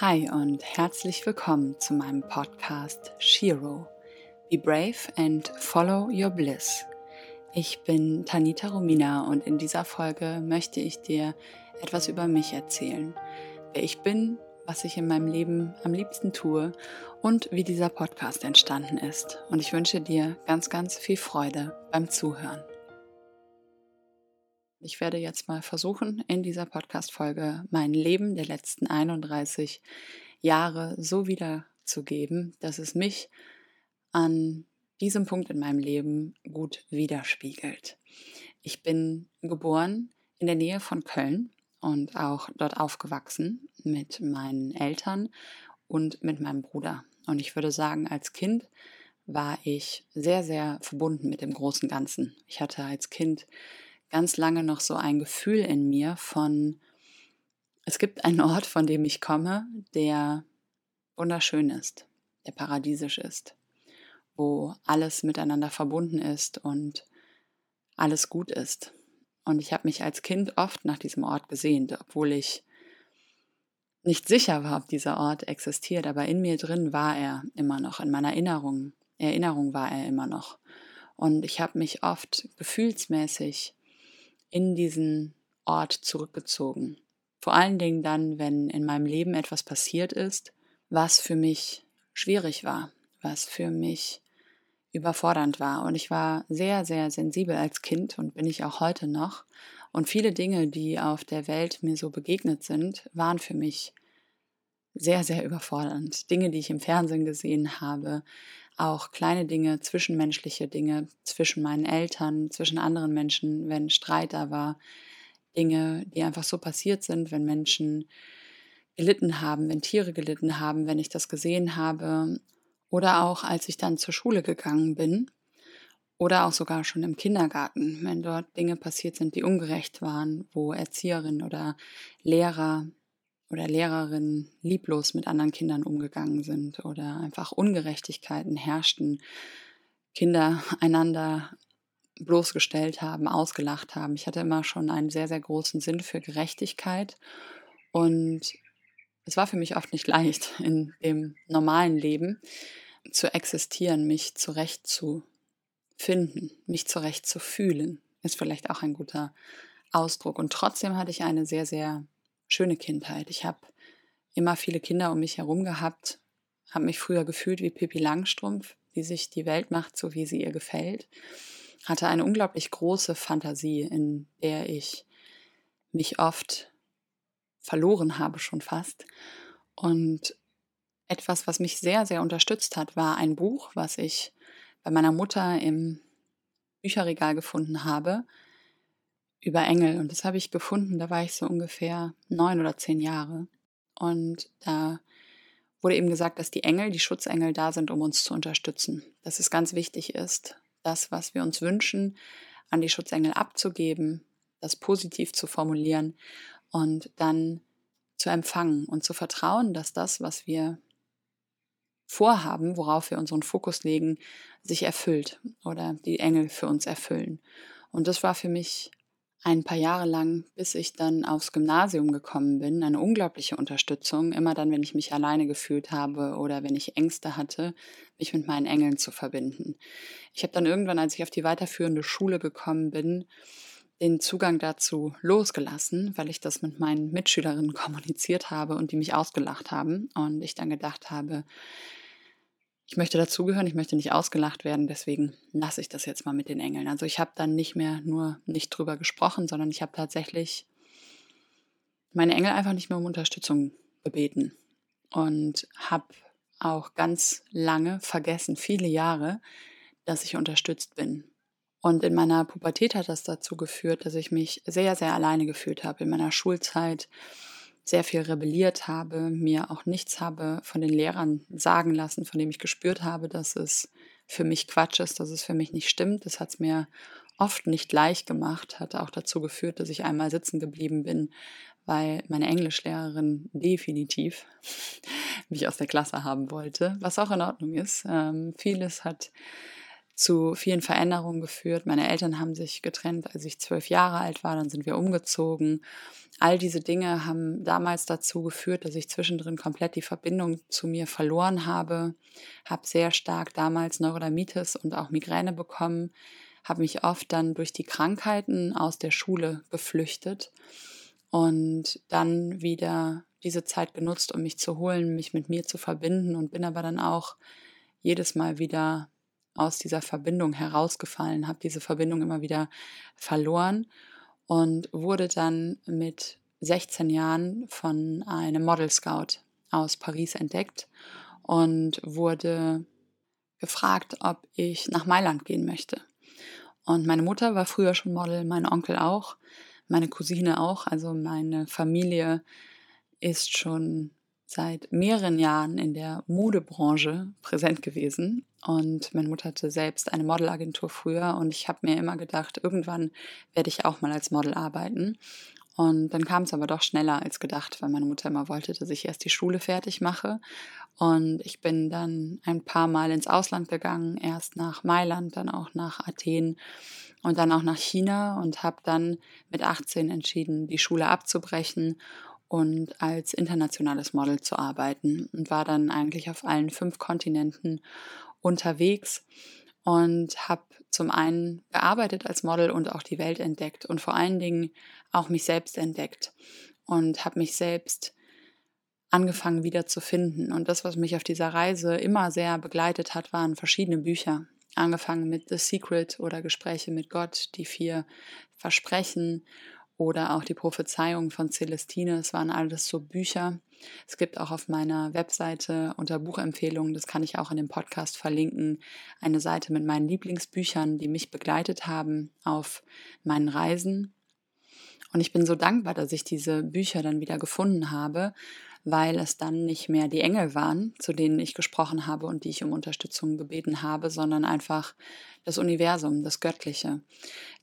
Hi und herzlich willkommen zu meinem Podcast Shiro. Be brave and follow your bliss. Ich bin Tanita Romina und in dieser Folge möchte ich dir etwas über mich erzählen. Wer ich bin, was ich in meinem Leben am liebsten tue und wie dieser Podcast entstanden ist. Und ich wünsche dir ganz, ganz viel Freude beim Zuhören. Ich werde jetzt mal versuchen, in dieser Podcast-Folge mein Leben der letzten 31 Jahre so wiederzugeben, dass es mich an diesem Punkt in meinem Leben gut widerspiegelt. Ich bin geboren in der Nähe von Köln und auch dort aufgewachsen mit meinen Eltern und mit meinem Bruder. Und ich würde sagen, als Kind war ich sehr, sehr verbunden mit dem großen Ganzen. Ich hatte als Kind ganz lange noch so ein Gefühl in mir von, es gibt einen Ort, von dem ich komme, der wunderschön ist, der paradiesisch ist, wo alles miteinander verbunden ist und alles gut ist. Und ich habe mich als Kind oft nach diesem Ort gesehnt, obwohl ich nicht sicher war, ob dieser Ort existiert, aber in mir drin war er immer noch, in meiner Erinnerung, Erinnerung war er immer noch. Und ich habe mich oft gefühlsmäßig in diesen Ort zurückgezogen. Vor allen Dingen dann, wenn in meinem Leben etwas passiert ist, was für mich schwierig war, was für mich überfordernd war. Und ich war sehr, sehr sensibel als Kind und bin ich auch heute noch. Und viele Dinge, die auf der Welt mir so begegnet sind, waren für mich sehr, sehr überfordernd. Dinge, die ich im Fernsehen gesehen habe, auch kleine Dinge, zwischenmenschliche Dinge zwischen meinen Eltern, zwischen anderen Menschen, wenn Streit da war, Dinge, die einfach so passiert sind, wenn Menschen gelitten haben, wenn Tiere gelitten haben, wenn ich das gesehen habe. Oder auch als ich dann zur Schule gegangen bin oder auch sogar schon im Kindergarten, wenn dort Dinge passiert sind, die ungerecht waren, wo Erzieherinnen oder Lehrer oder Lehrerinnen lieblos mit anderen Kindern umgegangen sind oder einfach Ungerechtigkeiten herrschten, Kinder einander bloßgestellt haben, ausgelacht haben. Ich hatte immer schon einen sehr, sehr großen Sinn für Gerechtigkeit und es war für mich oft nicht leicht, in dem normalen Leben zu existieren, mich zurecht zu finden, mich zurecht zu fühlen, ist vielleicht auch ein guter Ausdruck. Und trotzdem hatte ich eine sehr, sehr schöne Kindheit. Ich habe immer viele Kinder um mich herum gehabt, habe mich früher gefühlt wie Pippi Langstrumpf, die sich die Welt macht, so wie sie ihr gefällt. Hatte eine unglaublich große Fantasie, in der ich mich oft verloren habe, schon fast. Und etwas, was mich sehr, sehr unterstützt hat, war ein Buch, was ich bei meiner Mutter im Bücherregal gefunden habe, über Engel. Und das habe ich gefunden, da war ich so ungefähr neun oder zehn Jahre. Und da wurde eben gesagt, dass die Engel, die Schutzengel da sind, um uns zu unterstützen. Dass es ganz wichtig ist, das, was wir uns wünschen, an die Schutzengel abzugeben, das positiv zu formulieren und dann zu empfangen und zu vertrauen, dass das, was wir vorhaben, worauf wir unseren Fokus legen, sich erfüllt oder die Engel für uns erfüllen. Und das war für mich ein paar Jahre lang, bis ich dann aufs Gymnasium gekommen bin, eine unglaubliche Unterstützung, immer dann, wenn ich mich alleine gefühlt habe oder wenn ich Ängste hatte, mich mit meinen Engeln zu verbinden. Ich habe dann irgendwann, als ich auf die weiterführende Schule gekommen bin, den Zugang dazu losgelassen, weil ich das mit meinen Mitschülerinnen kommuniziert habe und die mich ausgelacht haben. Und ich dann gedacht habe, ich möchte dazugehören, ich möchte nicht ausgelacht werden, deswegen lasse ich das jetzt mal mit den Engeln. Also ich habe dann nicht mehr nur nicht drüber gesprochen, sondern ich habe tatsächlich meine Engel einfach nicht mehr um Unterstützung gebeten und habe auch ganz lange vergessen, viele Jahre, dass ich unterstützt bin. Und in meiner Pubertät hat das dazu geführt, dass ich mich sehr, sehr alleine gefühlt habe. In meiner Schulzeit sehr viel rebelliert habe, mir auch nichts habe von den Lehrern sagen lassen, von dem ich gespürt habe, dass es für mich Quatsch ist, dass es für mich nicht stimmt. Das hat es mir oft nicht leicht gemacht, hat auch dazu geführt, dass ich einmal sitzen geblieben bin, weil meine Englischlehrerin definitiv mich aus der Klasse haben wollte, was auch in Ordnung ist. Ähm, vieles hat zu vielen Veränderungen geführt. Meine Eltern haben sich getrennt, als ich zwölf Jahre alt war, dann sind wir umgezogen. All diese Dinge haben damals dazu geführt, dass ich zwischendrin komplett die Verbindung zu mir verloren habe, habe sehr stark damals Neurodermitis und auch Migräne bekommen, habe mich oft dann durch die Krankheiten aus der Schule geflüchtet und dann wieder diese Zeit genutzt, um mich zu holen, mich mit mir zu verbinden und bin aber dann auch jedes Mal wieder aus dieser Verbindung herausgefallen, habe diese Verbindung immer wieder verloren und wurde dann mit 16 Jahren von einem Model Scout aus Paris entdeckt und wurde gefragt, ob ich nach Mailand gehen möchte. Und meine Mutter war früher schon Model, mein Onkel auch, meine Cousine auch, also meine Familie ist schon seit mehreren Jahren in der Modebranche präsent gewesen. Und meine Mutter hatte selbst eine Modelagentur früher und ich habe mir immer gedacht, irgendwann werde ich auch mal als Model arbeiten. Und dann kam es aber doch schneller als gedacht, weil meine Mutter immer wollte, dass ich erst die Schule fertig mache. Und ich bin dann ein paar Mal ins Ausland gegangen, erst nach Mailand, dann auch nach Athen und dann auch nach China und habe dann mit 18 entschieden, die Schule abzubrechen und als internationales Model zu arbeiten und war dann eigentlich auf allen fünf Kontinenten unterwegs und habe zum einen gearbeitet als Model und auch die Welt entdeckt und vor allen Dingen auch mich selbst entdeckt und habe mich selbst angefangen wieder zu finden. Und das, was mich auf dieser Reise immer sehr begleitet hat, waren verschiedene Bücher. Angefangen mit The Secret oder Gespräche mit Gott, die vier Versprechen oder auch die Prophezeiung von Celestine. Es waren alles so Bücher. Es gibt auch auf meiner Webseite unter Buchempfehlungen, das kann ich auch in dem Podcast verlinken, eine Seite mit meinen Lieblingsbüchern, die mich begleitet haben auf meinen Reisen. Und ich bin so dankbar, dass ich diese Bücher dann wieder gefunden habe, weil es dann nicht mehr die Engel waren, zu denen ich gesprochen habe und die ich um Unterstützung gebeten habe, sondern einfach das Universum, das Göttliche.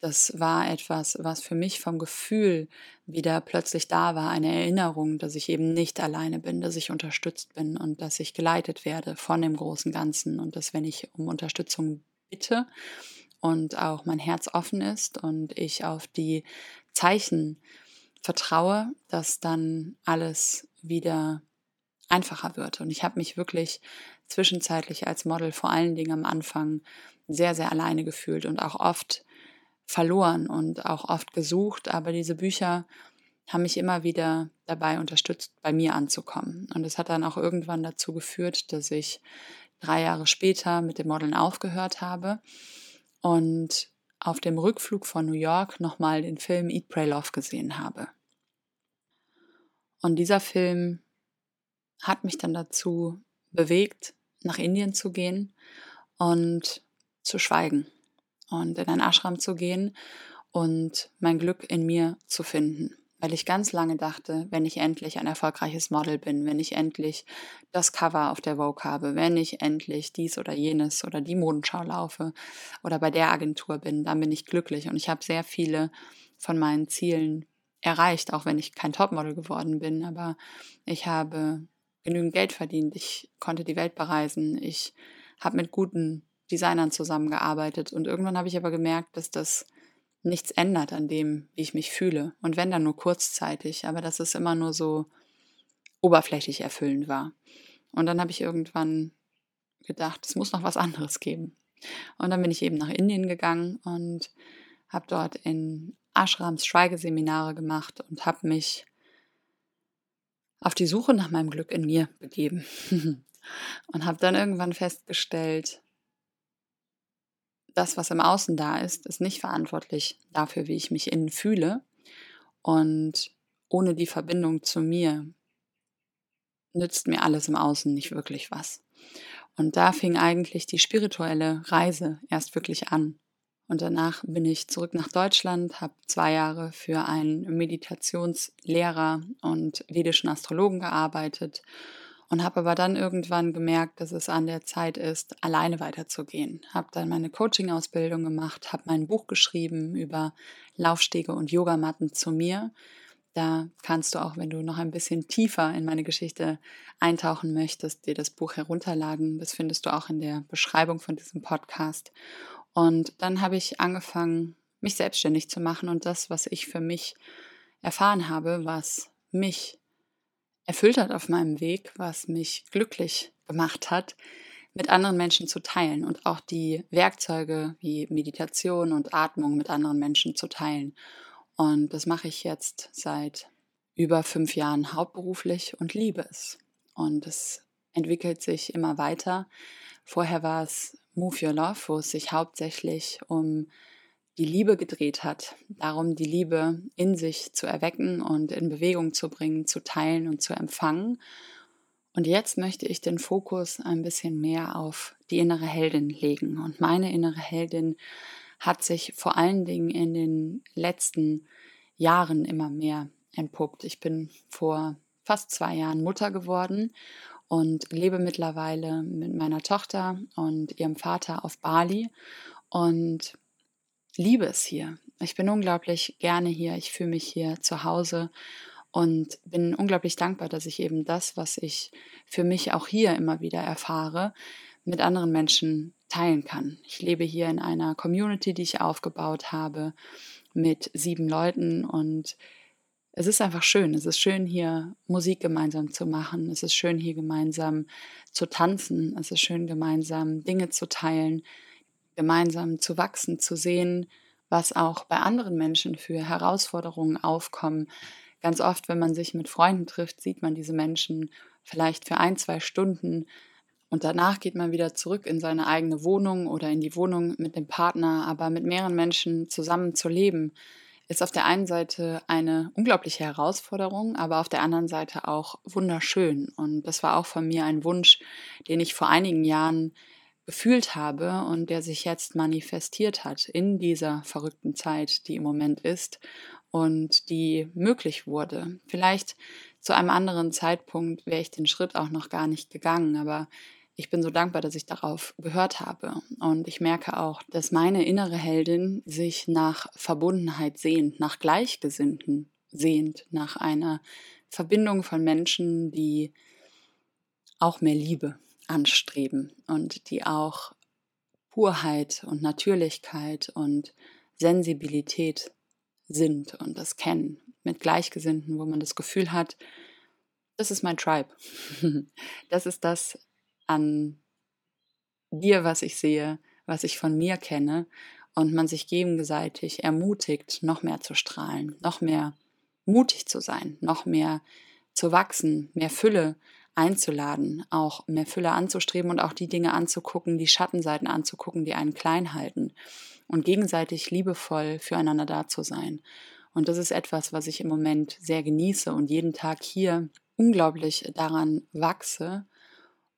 Das war etwas, was für mich vom Gefühl wieder plötzlich da war, eine Erinnerung, dass ich eben nicht alleine bin, dass ich unterstützt bin und dass ich geleitet werde von dem großen Ganzen und dass wenn ich um Unterstützung bitte und auch mein Herz offen ist und ich auf die Zeichen vertraue, dass dann alles wieder einfacher wird. Und ich habe mich wirklich zwischenzeitlich als Model vor allen Dingen am Anfang sehr, sehr alleine gefühlt und auch oft verloren und auch oft gesucht. Aber diese Bücher haben mich immer wieder dabei unterstützt, bei mir anzukommen. Und es hat dann auch irgendwann dazu geführt, dass ich drei Jahre später mit dem Modeln aufgehört habe und auf dem Rückflug von New York nochmal den Film Eat, Pray, Love gesehen habe. Und dieser Film hat mich dann dazu bewegt, nach Indien zu gehen und zu schweigen und in ein Ashram zu gehen und mein Glück in mir zu finden. Weil ich ganz lange dachte, wenn ich endlich ein erfolgreiches Model bin, wenn ich endlich das Cover auf der Vogue habe, wenn ich endlich dies oder jenes oder die Modenschau laufe oder bei der Agentur bin, dann bin ich glücklich. Und ich habe sehr viele von meinen Zielen erreicht, auch wenn ich kein Topmodel geworden bin, aber ich habe genügend Geld verdient, ich konnte die Welt bereisen, ich habe mit guten Designern zusammengearbeitet. Und irgendwann habe ich aber gemerkt, dass das nichts ändert an dem, wie ich mich fühle. Und wenn dann nur kurzzeitig, aber dass es immer nur so oberflächlich erfüllend war. Und dann habe ich irgendwann gedacht, es muss noch was anderes geben. Und dann bin ich eben nach Indien gegangen und habe dort in Ashrams Schweigeseminare gemacht und habe mich auf die Suche nach meinem Glück in mir begeben. und habe dann irgendwann festgestellt, das, was im Außen da ist, ist nicht verantwortlich dafür, wie ich mich innen fühle. Und ohne die Verbindung zu mir nützt mir alles im Außen nicht wirklich was. Und da fing eigentlich die spirituelle Reise erst wirklich an. Und danach bin ich zurück nach Deutschland, habe zwei Jahre für einen Meditationslehrer und vedischen Astrologen gearbeitet und habe aber dann irgendwann gemerkt, dass es an der Zeit ist, alleine weiterzugehen. Habe dann meine Coaching-Ausbildung gemacht, habe mein Buch geschrieben über Laufstege und Yogamatten zu mir, Da kannst du auch, wenn du noch ein bisschen tiefer in meine Geschichte eintauchen möchtest, dir das Buch herunterladen. Das findest du auch in der Beschreibung von diesem Podcast. Und dann habe ich angefangen, mich selbstständig zu machen und das, was ich für mich erfahren habe, was mich erfüllt hat auf meinem Weg, was mich glücklich gemacht hat, mit anderen Menschen zu teilen und auch die Werkzeuge wie Meditation und Atmung mit anderen Menschen zu teilen. Und das mache ich jetzt seit über fünf Jahren hauptberuflich und liebe es. Und es entwickelt sich immer weiter. Vorher war es Move Your Love, wo es sich hauptsächlich um die Liebe gedreht hat. Darum, die Liebe in sich zu erwecken und in Bewegung zu bringen, zu teilen und zu empfangen. Und jetzt möchte ich den Fokus ein bisschen mehr auf die innere Heldin legen. Und meine innere Heldin hat sich vor allen Dingen in den letzten Jahren immer mehr entpuppt. Ich bin vor fast zwei Jahren Mutter geworden und lebe mittlerweile mit meiner Tochter und ihrem Vater auf Bali und liebe es hier. Ich bin unglaublich gerne hier. Ich fühle mich hier zu Hause und bin unglaublich dankbar, dass ich eben das, was ich für mich auch hier immer wieder erfahre, mit anderen Menschen teilen kann. Ich lebe hier in einer Community, die ich aufgebaut habe mit sieben Leuten und es ist einfach schön. Es ist schön, hier Musik gemeinsam zu machen. Es ist schön, hier gemeinsam zu tanzen. Es ist schön, gemeinsam Dinge zu teilen, gemeinsam zu wachsen, zu sehen, was auch bei anderen Menschen für Herausforderungen aufkommen. Ganz oft, wenn man sich mit Freunden trifft, sieht man diese Menschen vielleicht für ein, zwei Stunden und danach geht man wieder zurück in seine eigene Wohnung oder in die Wohnung mit dem Partner, aber mit mehreren Menschen zusammen zu leben, ist auf der einen Seite eine unglaubliche Herausforderung, aber auf der anderen Seite auch wunderschön. Und das war auch von mir ein Wunsch, den ich vor einigen Jahren gefühlt habe und der sich jetzt manifestiert hat in dieser verrückten Zeit, die im Moment ist und die möglich wurde. Vielleicht zu einem anderen Zeitpunkt wäre ich den Schritt auch noch gar nicht gegangen, aber ich bin so dankbar, dass ich darauf gehört habe. Und ich merke auch, dass meine innere Heldin sich nach Verbundenheit sehnt, nach Gleichgesinnten sehnt, nach einer Verbindung von Menschen, die auch mehr Liebe anstreben und die auch Purheit und Natürlichkeit und Sensibilität sind und das kennen. Mit Gleichgesinnten, wo man das Gefühl hat, das ist mein Tribe. Das ist das, an dir, was ich sehe, was ich von mir kenne und man sich gegenseitig ermutigt, noch mehr zu strahlen, noch mehr mutig zu sein, noch mehr zu wachsen, mehr Fülle einzuladen, auch mehr Fülle anzustreben und auch die Dinge anzugucken, die Schattenseiten anzugucken, die einen klein halten und gegenseitig liebevoll füreinander da zu sein. Und das ist etwas, was ich im Moment sehr genieße und jeden Tag hier unglaublich daran wachse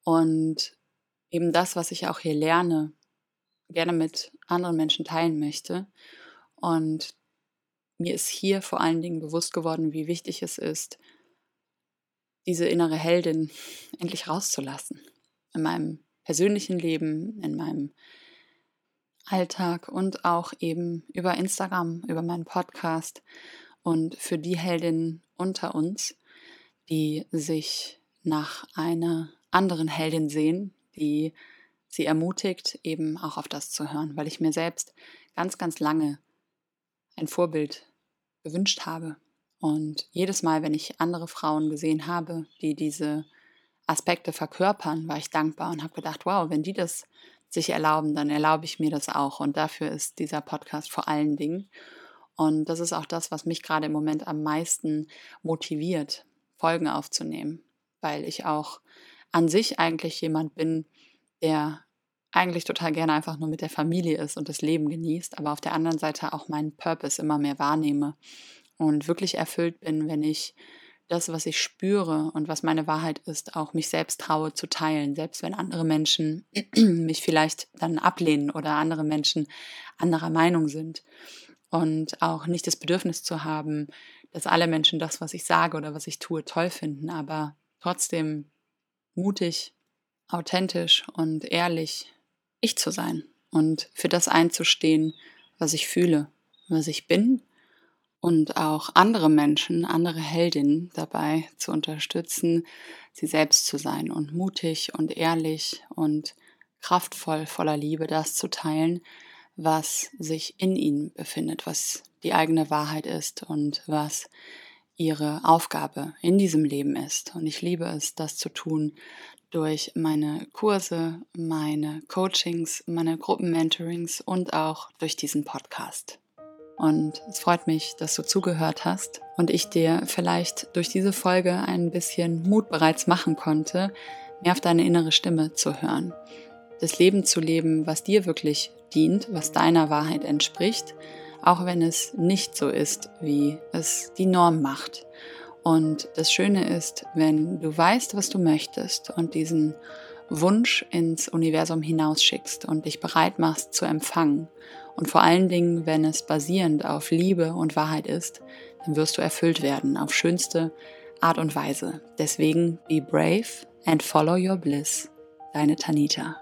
und eben das, was ich auch hier lerne, gerne mit anderen Menschen teilen möchte. Und mir ist hier vor allen Dingen bewusst geworden, wie wichtig es ist, diese innere Heldin endlich rauszulassen. In meinem persönlichen Leben, in meinem Alltag und auch eben über Instagram, über meinen Podcast und für die Heldinnen unter uns, die sich nach einer anderen Heldin sehen, die sie ermutigt, eben auch auf das zu hören, weil ich mir selbst ganz, ganz lange ein Vorbild gewünscht habe. Und jedes Mal, wenn ich andere Frauen gesehen habe, die diese Aspekte verkörpern, war ich dankbar und habe gedacht, wow, wenn die das sich erlauben, dann erlaube ich mir das auch. Und dafür ist dieser Podcast vor allen Dingen. Und das ist auch das, was mich gerade im Moment am meisten motiviert, Folgen aufzunehmen, weil ich auch an sich eigentlich jemand bin, der eigentlich total gerne einfach nur mit der Familie ist und das Leben genießt, aber auf der anderen Seite auch meinen Purpose immer mehr wahrnehme und wirklich erfüllt bin, wenn ich das, was ich spüre und was meine Wahrheit ist, auch mich selbst traue zu teilen, selbst wenn andere Menschen mich vielleicht dann ablehnen oder andere Menschen anderer Meinung sind. Und auch nicht das Bedürfnis zu haben, dass alle Menschen das, was ich sage oder was ich tue, toll finden, aber trotzdem mutig, authentisch und ehrlich ich zu sein und für das einzustehen, was ich fühle, was ich bin und auch andere Menschen, andere Heldinnen dabei zu unterstützen, sie selbst zu sein und mutig und ehrlich und kraftvoll, voller Liebe das zu teilen, was sich in ihnen befindet, was die eigene Wahrheit ist und was ihre Aufgabe in diesem Leben ist. Und ich liebe es, das zu tun durch meine Kurse, meine Coachings, meine Gruppenmentorings und auch durch diesen Podcast. Und es freut mich, dass du zugehört hast und ich dir vielleicht durch diese Folge ein bisschen Mut bereits machen konnte, mehr auf deine innere Stimme zu hören. Das Leben zu leben, was dir wirklich dient, was deiner Wahrheit entspricht, auch wenn es nicht so ist, wie es die Norm macht. Und das Schöne ist, wenn du weißt, was du möchtest und diesen Wunsch ins Universum hinausschickst und dich bereit machst zu empfangen. Und vor allen Dingen, wenn es basierend auf Liebe und Wahrheit ist, dann wirst du erfüllt werden auf schönste Art und Weise. Deswegen be brave and follow your bliss. Deine Tanita.